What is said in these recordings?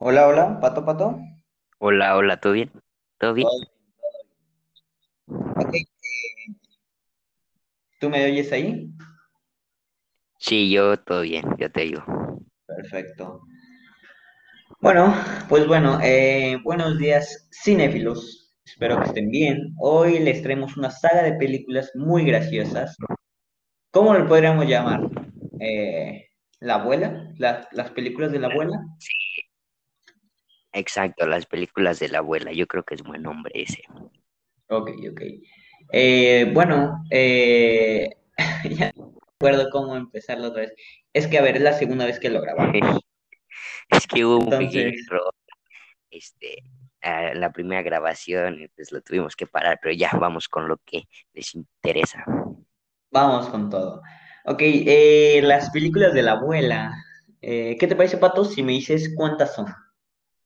Hola, hola, Pato, Pato. Hola, hola, ¿todo bien? ¿Todo bien? Eh, ¿tú me oyes ahí? Sí, yo todo bien, yo te digo. Perfecto. Bueno, pues bueno, eh, buenos días, cinéfilos. Espero que estén bien. Hoy les traemos una saga de películas muy graciosas. ¿Cómo le podríamos llamar? Eh, ¿La abuela? ¿La- las películas de la abuela? Exacto, las películas de la abuela, yo creo que es buen nombre ese. Ok, ok. Eh, bueno, eh, ya no recuerdo cómo empezarlo otra vez. Es que, a ver, es la segunda vez que lo grabamos. Es que hubo un pequeño error, este, a la primera grabación, y pues lo tuvimos que parar, pero ya vamos con lo que les interesa. Vamos con todo. Ok, eh, las películas de la abuela. Eh, ¿qué te parece, Pato, si me dices cuántas son?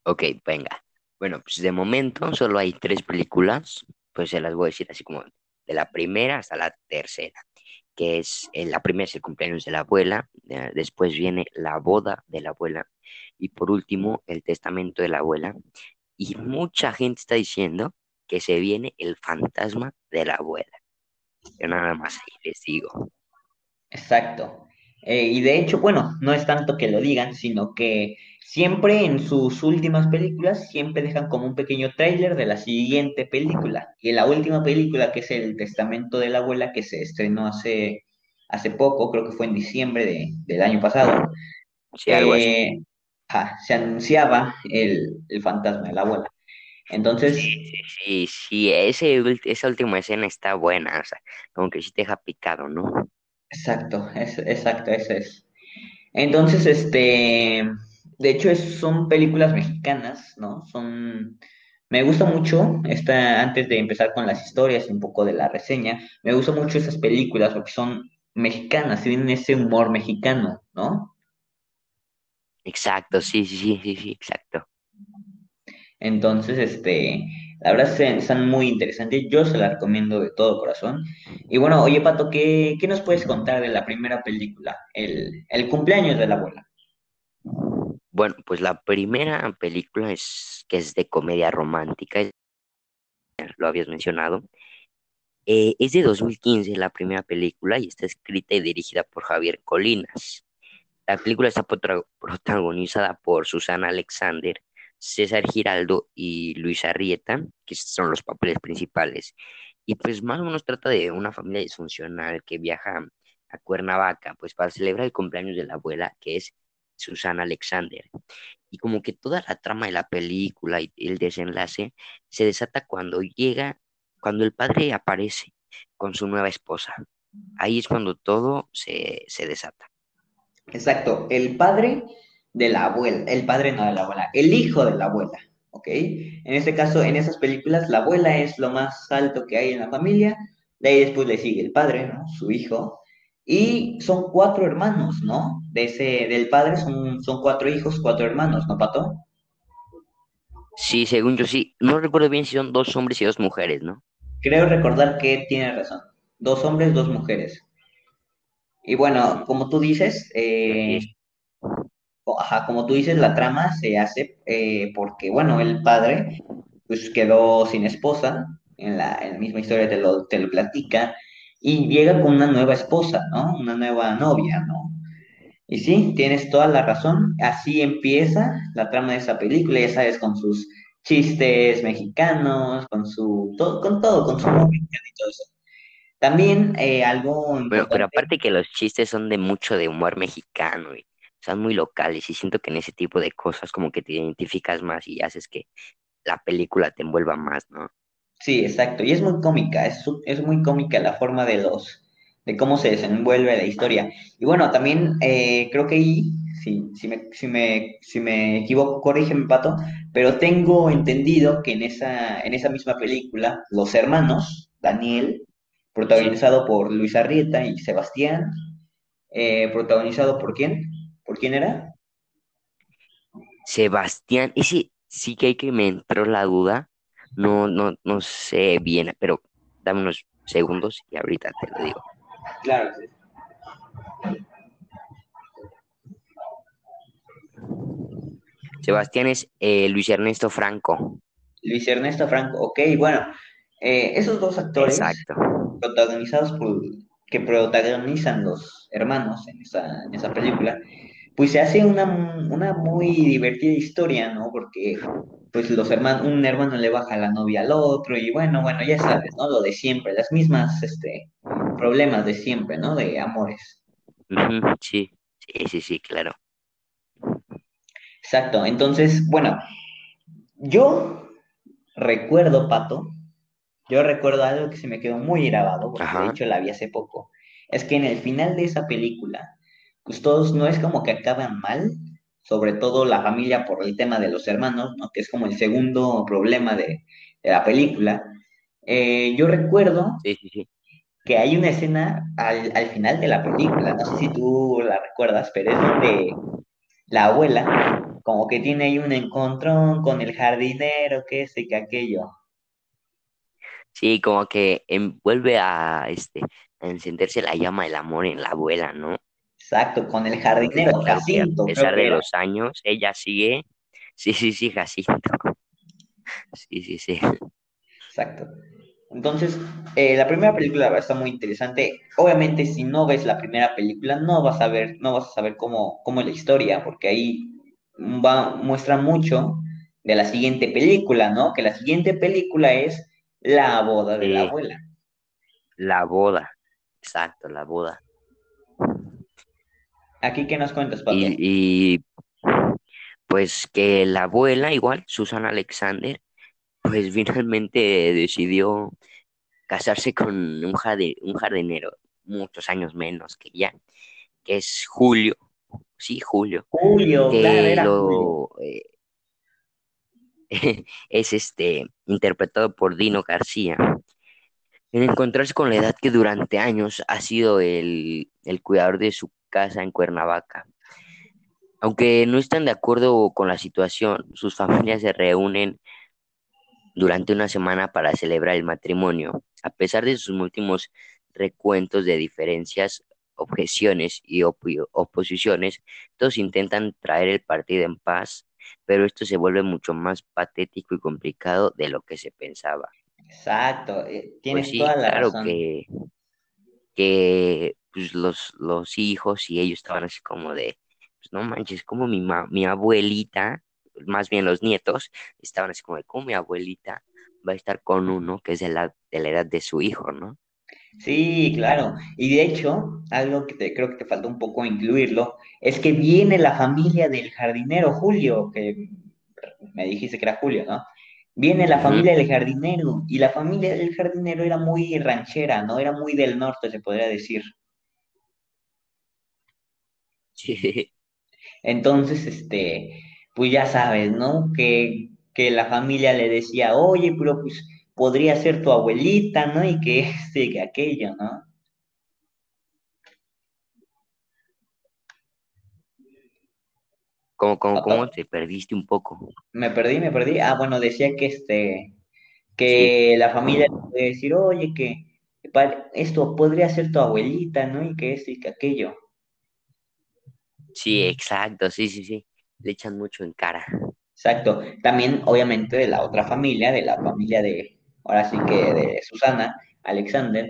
Ok, venga. Bueno, pues de momento solo hay tres películas, pues se las voy a decir así como de la primera hasta la tercera, que es, eh, la primera es el cumpleaños de la abuela, después viene la boda de la abuela y por último el testamento de la abuela. Y mucha gente está diciendo que se viene el fantasma de la abuela. Yo nada más ahí les digo. Exacto. Eh, y de hecho, bueno, no es tanto que lo digan, sino que siempre en sus últimas películas, siempre dejan como un pequeño tráiler de la siguiente película. Y en la última película, que es El Testamento de la Abuela, que se estrenó hace, hace poco, creo que fue en diciembre de- del año pasado, Sí, algo así. eh, ah, se anunciaba el, el fantasma de la abuela. Entonces, sí, sí, sí, ese, esa última escena está buena, o sea, como que sí te deja picado, ¿no? exacto, es, exacto, eso es. Entonces, este, de hecho, es- son películas mexicanas, ¿no? Son, me gusta mucho, esta, antes de empezar con las historias y un poco de la reseña, me gustan mucho esas películas porque son mexicanas, tienen ese humor mexicano, ¿no? Exacto, sí, sí, sí, sí, sí, exacto. Entonces, este, la verdad están muy interesantes, yo se las recomiendo de todo corazón. Y bueno, oye, Pato, ¿qué, qué nos puedes contar de la primera película, el, el cumpleaños de la abuela? Bueno, pues la primera película es que es de comedia romántica, lo habías mencionado. Eh, es de 2015 la primera película y está escrita y dirigida por Javier Colinas. La película está protagonizada por Susana Alexander, César Giraldo y Luis Arrieta, que son los papeles principales. Y pues más o menos trata de una familia disfuncional que viaja a Cuernavaca, pues para celebrar el cumpleaños de la abuela, que es Susana Alexander. Y como que toda la trama de la película y el desenlace se desata cuando llega, cuando el padre aparece con su nueva esposa. Ahí es cuando todo se, se desata. Exacto, el padre de la abuela, el padre no de la abuela, el hijo de la abuela, ¿ok? En este caso, en esas películas, la abuela es lo más alto que hay en la familia, de ahí después le sigue el padre, ¿no? Su hijo, y son cuatro hermanos, ¿no? De ese, del padre son, son cuatro hijos, cuatro hermanos, ¿no, Pato? Sí, según yo sí, no recuerdo bien si son dos hombres y dos mujeres, ¿no? Creo recordar que tiene razón, dos hombres, dos mujeres. Y bueno, como tú dices, eh, ajá, como tú dices, la trama se hace eh, porque, bueno, el padre pues quedó sin esposa, en la, en la misma historia te lo, te lo platica, y llega con una nueva esposa, ¿no? Una nueva novia, ¿no? Y sí, tienes toda la razón, así empieza la trama de esa película, ya sabes, con sus chistes mexicanos, con su, todo, con todo, con su humor mexicano y todo eso. También eh, algo pero importante aparte que los chistes son de mucho de humor mexicano y son muy locales y siento que en ese tipo de cosas como que te identificas más y haces que la película te envuelva más, ¿no? Sí, exacto. Y es muy cómica, es, es muy cómica la forma de los, de cómo se desenvuelve la historia. Y bueno, también eh, creo que ahí, si, si me, si me, si me equivoco, corrígeme, Pato, pero tengo entendido que en esa, en esa misma película, los hermanos, Daniel, Sí. protagonizado por Luis Arrieta y Sebastián, eh, protagonizado por quién? ¿Por quién era? Sebastián, ese sí que hay que me entró la duda, no, no, no sé bien, pero dame unos segundos y ahorita te lo digo. Claro, sí. Sebastián es eh, Luis Ernesto Franco. Luis Ernesto Franco, ok, bueno, eh, esos dos actores Exacto. protagonizados por, que protagonizan los hermanos en esa, en esa película, pues se hace una, una muy divertida historia, ¿no? Porque pues los hermanos, un hermano le baja la novia al otro y bueno, bueno, ya sabes, ¿no? Lo de siempre, las mismas, este, problemas de siempre, ¿no? De amores. Sí, sí, sí, sí, claro. Exacto, entonces, bueno, yo recuerdo, Pato, yo recuerdo algo que se me quedó muy grabado, porque de hecho la vi hace poco, es que en el final de esa película, pues todos no es como que acaban mal, sobre todo la familia por el tema de los hermanos, ¿no? Que es como el segundo problema de, de la película. Eh, yo recuerdo Sí, sí, sí. que hay una escena al, al final de la película, no sé si tú la recuerdas, pero es donde la abuela como que tiene ahí un encontrón con el jardinero, que este, que aquello. Sí, como que vuelve a, este, a encenderse la llama del amor en la abuela, ¿no? Exacto, con el jardinero, a Jacinto, creo pesar de los años, ella sigue. Sí, sí, sí, Jacinto. Sí, sí, sí. Exacto. Entonces, eh, la primera película va a estar muy interesante. Obviamente, si no ves la primera película, no vas a ver, no vas a saber cómo, cómo es la historia, porque ahí va, muestra mucho de la siguiente película, ¿no? Que la siguiente película es La boda de la abuela. la boda. Exacto, la boda. Aquí, ¿qué nos cuentas, Pato? Y, y pues que la abuela, igual, Susana Alexander, pues finalmente decidió casarse con un, jade- un jardinero muchos años menos que ella, que es Julio, sí, Julio, Julio, claro, que Julio. lo eh, es este interpretado por Dino García. En encontrarse con la edad que durante años ha sido el, el cuidador de su casa en Cuernavaca. Aunque no están de acuerdo con la situación, sus familias se reúnen durante una semana para celebrar el matrimonio. A pesar de sus últimos recuentos de diferencias, objeciones y oposiciones, todos intentan traer el partido en paz, pero esto se vuelve mucho más patético y complicado de lo que se pensaba. Exacto, eh, Pues tienes toda sí, la claro razón. que, que pues los, los hijos y ellos estaban así como de, pues no manches, como mi, ma- mi abuelita, más bien los nietos, estaban así como de, como mi abuelita va a estar con uno que es de la, de la edad de su hijo, ¿no? Sí, claro. Y de hecho, algo que te, creo que te faltó un poco incluirlo, es que viene la familia del jardinero Julio, que me dijiste que era Julio, ¿no? Viene la familia del jardinero, y la familia del jardinero era muy ranchera, ¿no? Era muy del norte, se podría decir. Sí, Entonces, este, pues ya sabes, ¿no? Que, que la familia le decía, oye, pero pues podría ser tu abuelita, ¿no? Y que este, que aquello, ¿no? Como, como, Pato, como te perdiste un poco. me perdí, me perdí. Ah, bueno, decía que este, Sí, que la familia le puede decir, oye, que esto podría ser tu abuelita, ¿no? Y que esto y que aquello. sí, exacto, sí, sí, sí. Le echan mucho en cara. Exacto. También, obviamente, de la otra familia, de la familia de, ahora sí que de Susana, Alexander,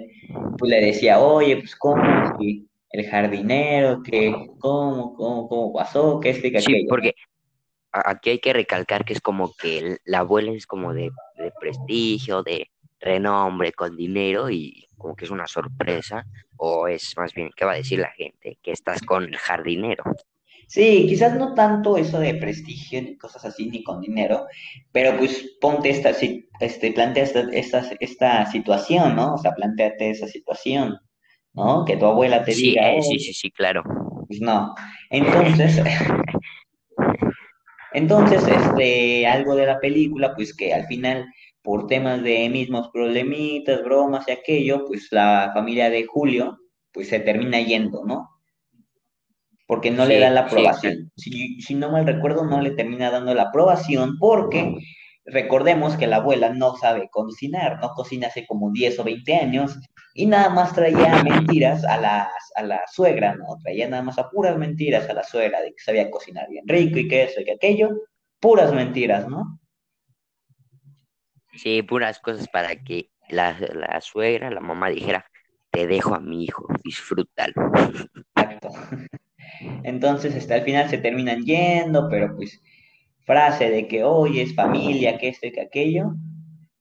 pues le decía, oye, pues cómo, si el jardinero, que cómo, cómo, cómo pasó, que este, que Sí, aquello, ¿no? porque aquí hay que recalcar que es como que la abuela es como de, de prestigio, de renombre, con dinero y como que es una sorpresa, o es más bien, ¿qué va a decir la gente? Que estás con el jardinero. Sí, quizás no tanto eso de prestigio ni cosas así, ni con dinero, pero pues ponte esta, si- este, plantea esta, esta, esta situación, ¿no? O sea, planteate esa situación, ¿no? Que tu abuela te Sí, diga, eh, sí, sí, sí, claro. pues no. Entonces, entonces, este, algo de la película, pues que al final, por temas de mismos problemitas, bromas y aquello, pues la familia de Julio, pues se termina yendo, ¿no? porque no le da la sí, aprobación. Si, si no mal recuerdo, no le termina dando la aprobación porque recordemos que la abuela no sabe cocinar, no cocina hace como 10 o 20 años y nada más traía mentiras a la, a la suegra, ¿no? Traía nada más a puras mentiras a la suegra de que sabía cocinar bien rico y que eso y que aquello, puras mentiras, ¿no? Sí, puras cosas para que la, la suegra, la mamá dijera, te dejo a mi hijo, disfrútalo. Exacto. Entonces, hasta el final se terminan yendo, pero pues frase de que hoy es familia, que esto y que aquello,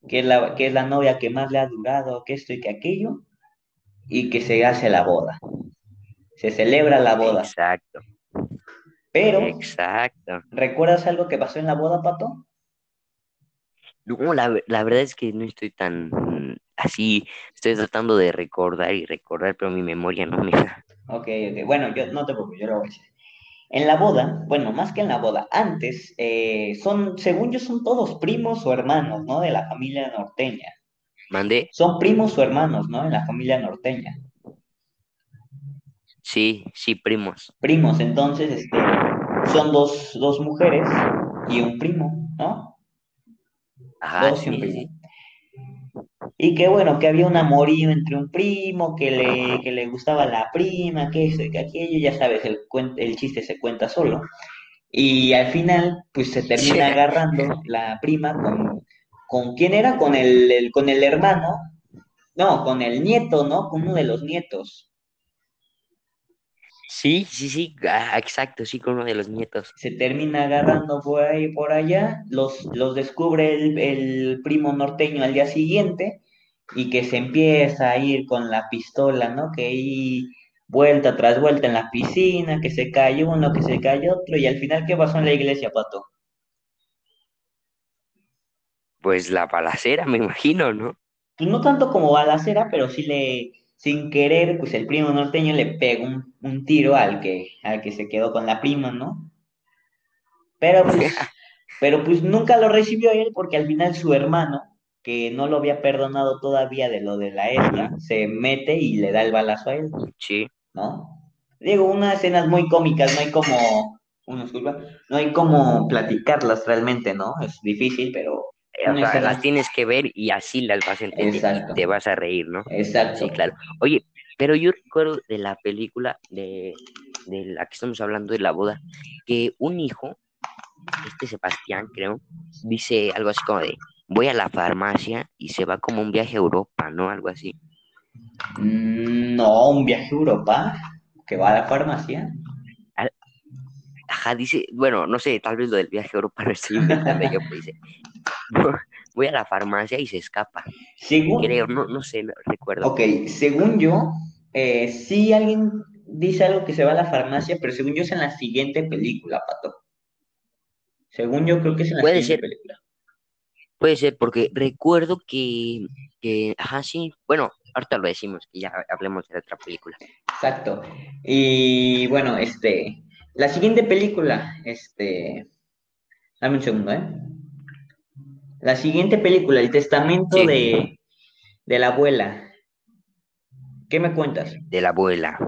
que es, la, que es la novia que más le ha durado, que esto y que aquello, y que se hace la boda. Se celebra la boda. Exacto. Pero, Exacto. ¿recuerdas algo que pasó en la boda, Pato? No, la, la verdad es que no estoy tan así, estoy tratando de recordar y recordar, pero mi memoria no me da. Ok, ok. Bueno, yo no te preocupes, yo lo voy a decir. En la boda, bueno, más que en la boda, antes, eh, son, según yo, son todos primos o hermanos, ¿no? De la familia norteña. ¿Mandé? Son primos o hermanos, ¿no? En la familia norteña. Sí, sí, primos. Primos, entonces, este, son dos, dos mujeres y un primo, ¿no? Ajá, Dos y un sí, primo. sí. Y que bueno, que había un amorío entre un primo, que le, que le gustaba la prima, que eso y que aquello, ya sabes, el, el chiste se cuenta solo. Y al final, pues se termina agarrando la prima con, ¿con quién era? Con el, el- con el hermano, no, con el nieto, ¿no? Con uno de los nietos. Sí, sí, sí, ah, exacto, sí, con uno de los nietos. Se termina agarrando por ahí, por allá, los, los descubre el, el primo norteño al día siguiente y que se empieza a ir con la pistola, ¿no? Que ahí vuelta tras vuelta en la piscina, que se cayó uno, que se cayó otro, y al final, ¿qué pasó en la iglesia, Pato? Pues la balacera, me imagino, ¿no? Pues no tanto como balacera, pero sí le, sin querer, pues el primo norteño le pega un, un tiro al que, al que se quedó con la prima, ¿no? Pero pues, pero pues nunca lo recibió él porque al final su hermano, que no lo había perdonado todavía de lo de la esta, se mete y le da el balazo a él, Sí, ¿no? Digo, unas escenas muy cómicas, no hay como, una disculpa, no hay como platicarlas realmente, ¿no? Es difícil, pero eh, o las tienes que ver y así las vas a entender y exacto, te vas a reír, ¿no? exacto. Sí, claro. Oye, pero yo recuerdo de la película de, de la que estamos hablando de la boda, que un hijo, este Sebastián, creo, dice algo así como de, voy a la farmacia y se va como un viaje a Europa, ¿no? Algo así. Mm, No, un viaje a Europa, que va a la farmacia. Ajá, dice, bueno, no sé, tal vez lo del viaje a Europa lo estoy inventando yo, pero dice, voy a la farmacia y se escapa. Creo, Según, no, no sé, no recuerdo. ok, según yo, eh, sí alguien dice algo que se va a la farmacia, pero según yo es en la siguiente película, Pato. Según yo creo que es en la Puede siguiente ser, película. Puede ser, porque recuerdo que, que, ajá, sí, bueno, ahorita lo decimos, que ya hablemos de otra película. Exacto. Y bueno, este, la siguiente película, este, dame un segundo, ¿eh? La siguiente película, El testamento Sí, de, de la abuela. ¿Qué me cuentas? de la abuela.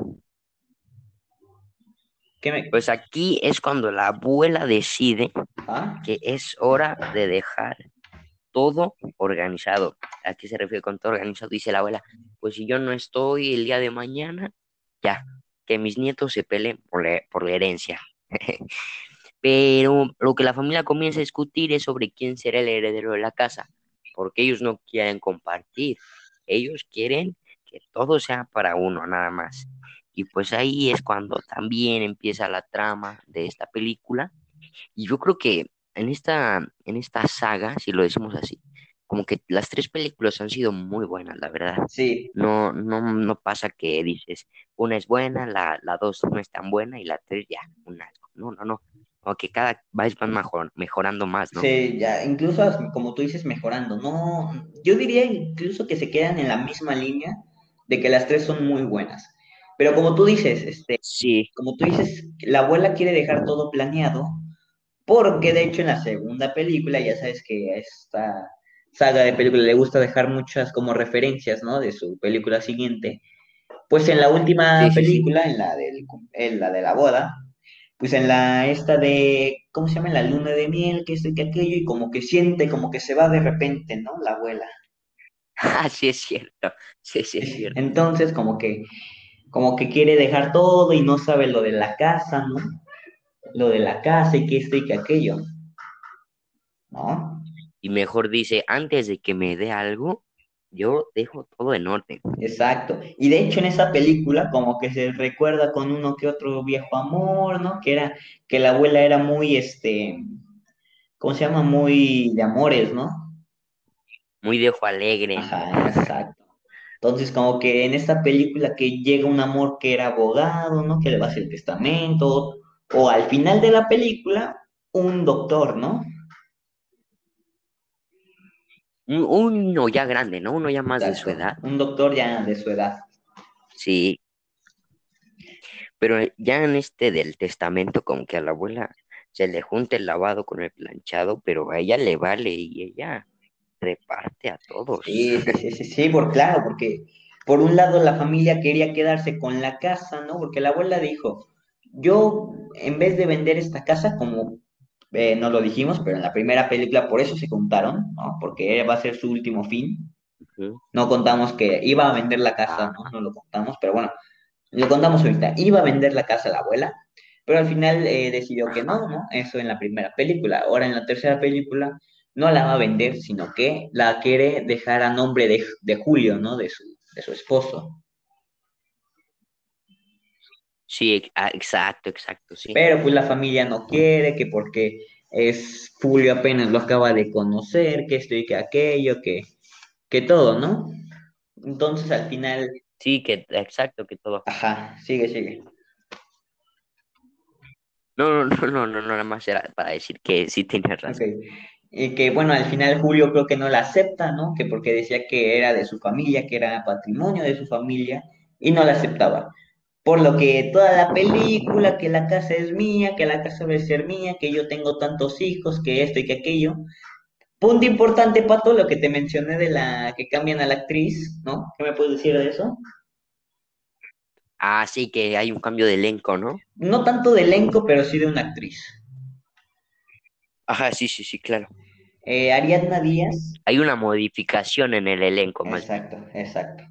¿Qué me... Pues aquí es cuando la abuela decide ¿Ah? que es hora de dejar todo organizado. ¿A qué se refiere con todo organizado? Dice la abuela, pues si yo no estoy el día de mañana, ya, que mis nietos se peleen por la, por la herencia. Pero lo que la familia comienza a discutir es sobre quién será el heredero de la casa, porque ellos no quieren compartir, ellos quieren que todo sea para uno nada más. Y pues ahí es cuando también empieza la trama de esta película. Y yo creo que en esta, en esta saga, si lo decimos así, como que las tres películas han sido muy buenas, la verdad. Sí, No, no, no pasa que dices, una es buena, la, la dos no es tan buena y la tres ya, una. No, no, no. Como que cada vez van mejor, mejorando más, ¿no? sí, ya, incluso como tú dices, mejorando. No, yo diría incluso que se quedan en la misma línea de que las tres son muy buenas. Pero como tú dices, este, Sí, como tú dices, la abuela quiere dejar todo planeado, porque de hecho en la segunda película, ya sabes que a esta saga de películas le gusta dejar muchas como referencias, ¿no? De su película siguiente. Pues en la última sí, sí, sí. película, en la del, en la de la boda, pues en la esta de, ¿cómo se llama? En la luna de miel, que esto y que aquello, y como que siente, como que se va de repente, ¿no? La abuela. Ah, sí es cierto, sí, sí es cierto. Entonces, como que, como que quiere dejar todo y no sabe lo de la casa, ¿no? Lo de la casa y que esto y que aquello, ¿no? Y mejor dice, antes de que me dé algo, yo dejo todo en orden. Exacto. Y de hecho en esa película como que se recuerda con uno que otro viejo amor, ¿no? Que era, que la abuela era muy, este, ¿cómo se llama? Muy de amores, ¿no? Muy dejo alegre. Ajá, exacto. Entonces como que en esta película que llega un amor que era abogado, ¿no? Que le va a hacer testamento, o al final de la película, un doctor, ¿no? Un, uno ya grande, ¿no? Uno ya más de su edad. Un doctor ya de su edad. Sí. Pero ya en este del testamento, como que a la abuela se le junta el lavado con el planchado, pero a ella le vale y ella reparte a todos. Sí, sí, sí, sí, sí, por claro, porque por un lado la familia quería quedarse con la casa, ¿no? Porque la abuela dijo, yo en vez de vender esta casa, como eh, no lo dijimos, pero en la primera película por eso se contaron, ¿no? Porque va a ser su último fin. No contamos que iba a vender la casa, ¿no? Ajá. No lo contamos, pero bueno, lo contamos ahorita. Iba a vender la casa la abuela, pero al final eh, decidió que no, ¿no? Eso en la primera película. Ahora en la tercera película no la va a vender, sino que la quiere dejar a nombre de, de Julio, ¿no? De su, de su esposo. Sí, ah, exacto, exacto, sí. Pero pues la familia no quiere, que porque es Julio apenas lo acaba de conocer, que esto y que aquello, que, que todo, ¿no? Entonces al final, Sí, que exacto, que todo. ajá, sigue, sigue. No, no, no, no, no, nada más era para decir que sí Ok. razón. Y que bueno, al final Julio creo que no la acepta, ¿no? Que porque decía que era de su familia, que era patrimonio de su familia, y no la aceptaba. Por lo que toda la película, que la casa es mía, que la casa debe ser mía, que yo tengo tantos hijos, que esto y que aquello. Punto importante, Pato, lo que te mencioné de la que cambian a la actriz, ¿no? ¿Qué me puedes decir de eso? Ah, sí, que hay un cambio de elenco, ¿no? No tanto de elenco, pero sí de una actriz. Ajá, sí, sí, sí, claro. Eh, Ariadna Díaz. Hay una modificación en el elenco, más bien. Exacto, exacto.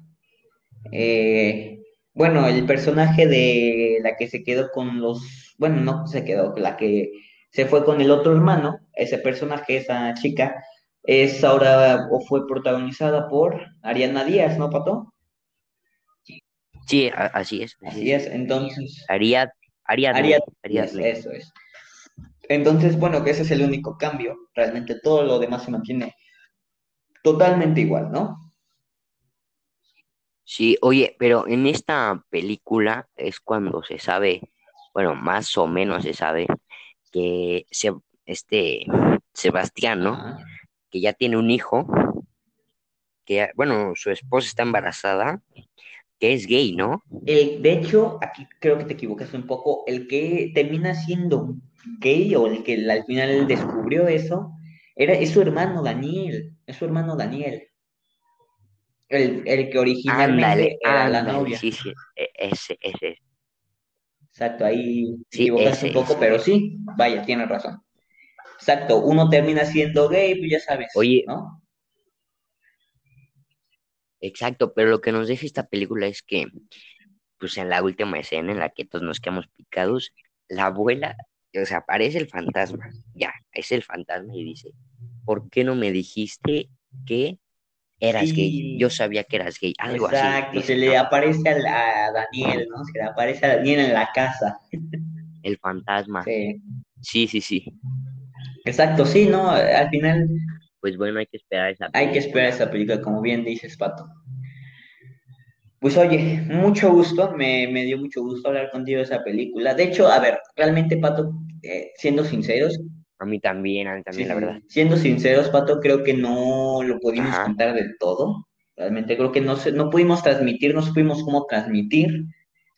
Eh, bueno, el personaje de la que se quedó con los, bueno, no se quedó, la que se fue con el otro hermano, ese personaje, esa chica, es ahora o fue protagonizada por Ariadna Díaz, ¿no, Pato? Sí, así es. Así es, entonces, Ariad, Ariadne, Ariadna Díaz, Ariadne. eso es. Entonces, bueno, que ese es el único cambio, realmente todo lo demás se mantiene totalmente igual, ¿no? Sí, oye, pero en esta película es cuando se sabe, bueno, más o menos se sabe que se, este Sebastián, ¿no? Que ya tiene un hijo, que ya- bueno, su esposa está embarazada, que es gay, ¿no? El- de hecho, aquí creo que te equivocas un poco. El que termina siendo gay o el que al final descubrió eso, era, es su hermano Daniel. Es su hermano Daniel. El, el que originalmente Ándale, era la ándale, novia. sí, sí, e- ese, ese, Exacto, ahí Sí, equivocaste un poco, ese. pero sí, vaya, tienes razón. Exacto, uno termina siendo gay, pues ya sabes, Oye, ¿no? exacto, pero lo que nos deja esta película es que, pues en la última escena en la que todos nos quedamos picados, la abuela, o sea, aparece el fantasma, ya, es el fantasma y dice, ¿por qué no me dijiste que eras gay? Yo sabía que eras gay, algo así, exacto, se le aparece a, la- a Daniel, ¿no? Se le aparece a Daniel en la casa. El fantasma. Sí. Sí, sí, sí. Exacto, sí, ¿no? Al final Pues bueno, hay que esperar esa hay que esperar película. esa película, como bien dices, Pato. Pues oye, mucho gusto, me, me dio mucho gusto hablar contigo de esa película. De hecho, a ver, realmente, Pato, eh, siendo sinceros, A mí también, a mí sí, también, la verdad. siendo sinceros, Pato, creo que no lo pudimos Ajá. contar del todo. Realmente creo que no, no pudimos transmitir, no supimos cómo transmitir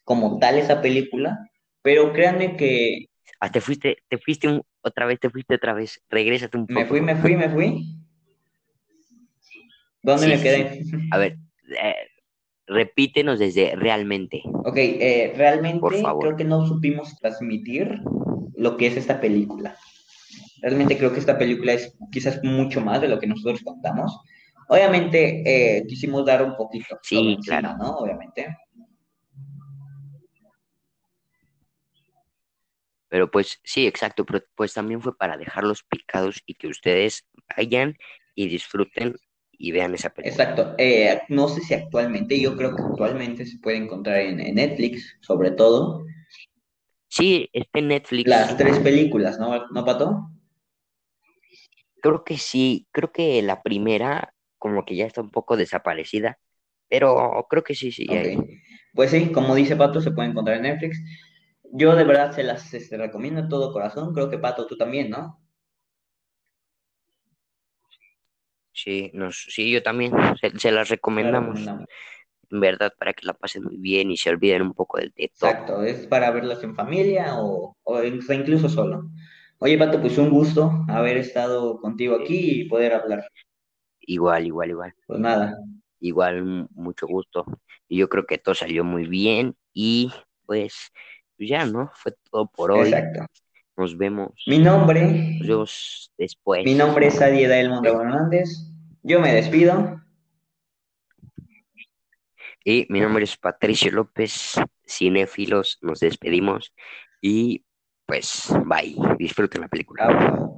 como tal esa película, pero créanme que Ah, te fuiste, te fuiste un- otra vez, te fuiste otra vez. Regrésate un me poco. fui, me fui, me fui. ¿Dónde Sí, me quedé? sí. A ver, eh, repítenos desde realmente, Ok, eh, por realmente favor. creo que no supimos transmitir lo que es esta película. Realmente creo que esta película es quizás mucho más de lo que nosotros contamos. Obviamente eh, quisimos dar un poquito Sí, encima, claro. ¿no? Obviamente. Pero pues sí, exacto, pero pues también fue para dejarlos picados y que ustedes vayan y disfruten y vean esa película. Exacto. Eh, no sé si actualmente, yo creo que actualmente se puede encontrar en, en Netflix, sobre todo, Sí, está en Netflix. las tres películas, ¿no, ¿no, Pato? Creo que sí, creo que la primera como que ya está un poco desaparecida, pero creo que sí, sí, Ok. hay. Pues sí, como dice Pato, se puede encontrar en Netflix. Yo de verdad se las recomiendo de todo corazón. Creo que Pato, tú también, ¿no? Sí, nos, sí, yo también se, se las recomendamos, recomendamos. en verdad, para que la pasen muy bien y se olviden un poco de, de todo. Exacto, es para verlas en familia o, o incluso solo. Oye, Pato, pues un gusto haber estado contigo aquí y poder hablar. Igual, igual, igual, Pues nada, igual, mucho gusto. Y yo creo que todo salió muy bien y pues pues ya, ¿no? Fue todo por hoy. exacto. Nos vemos, Mi nombre, nos vemos después. mi nombre es Adi Edael Mondragón Hernández. Yo me despido. Y mi nombre es Patricio López, cinéfilos, nos despedimos y pues bye, disfruten la película.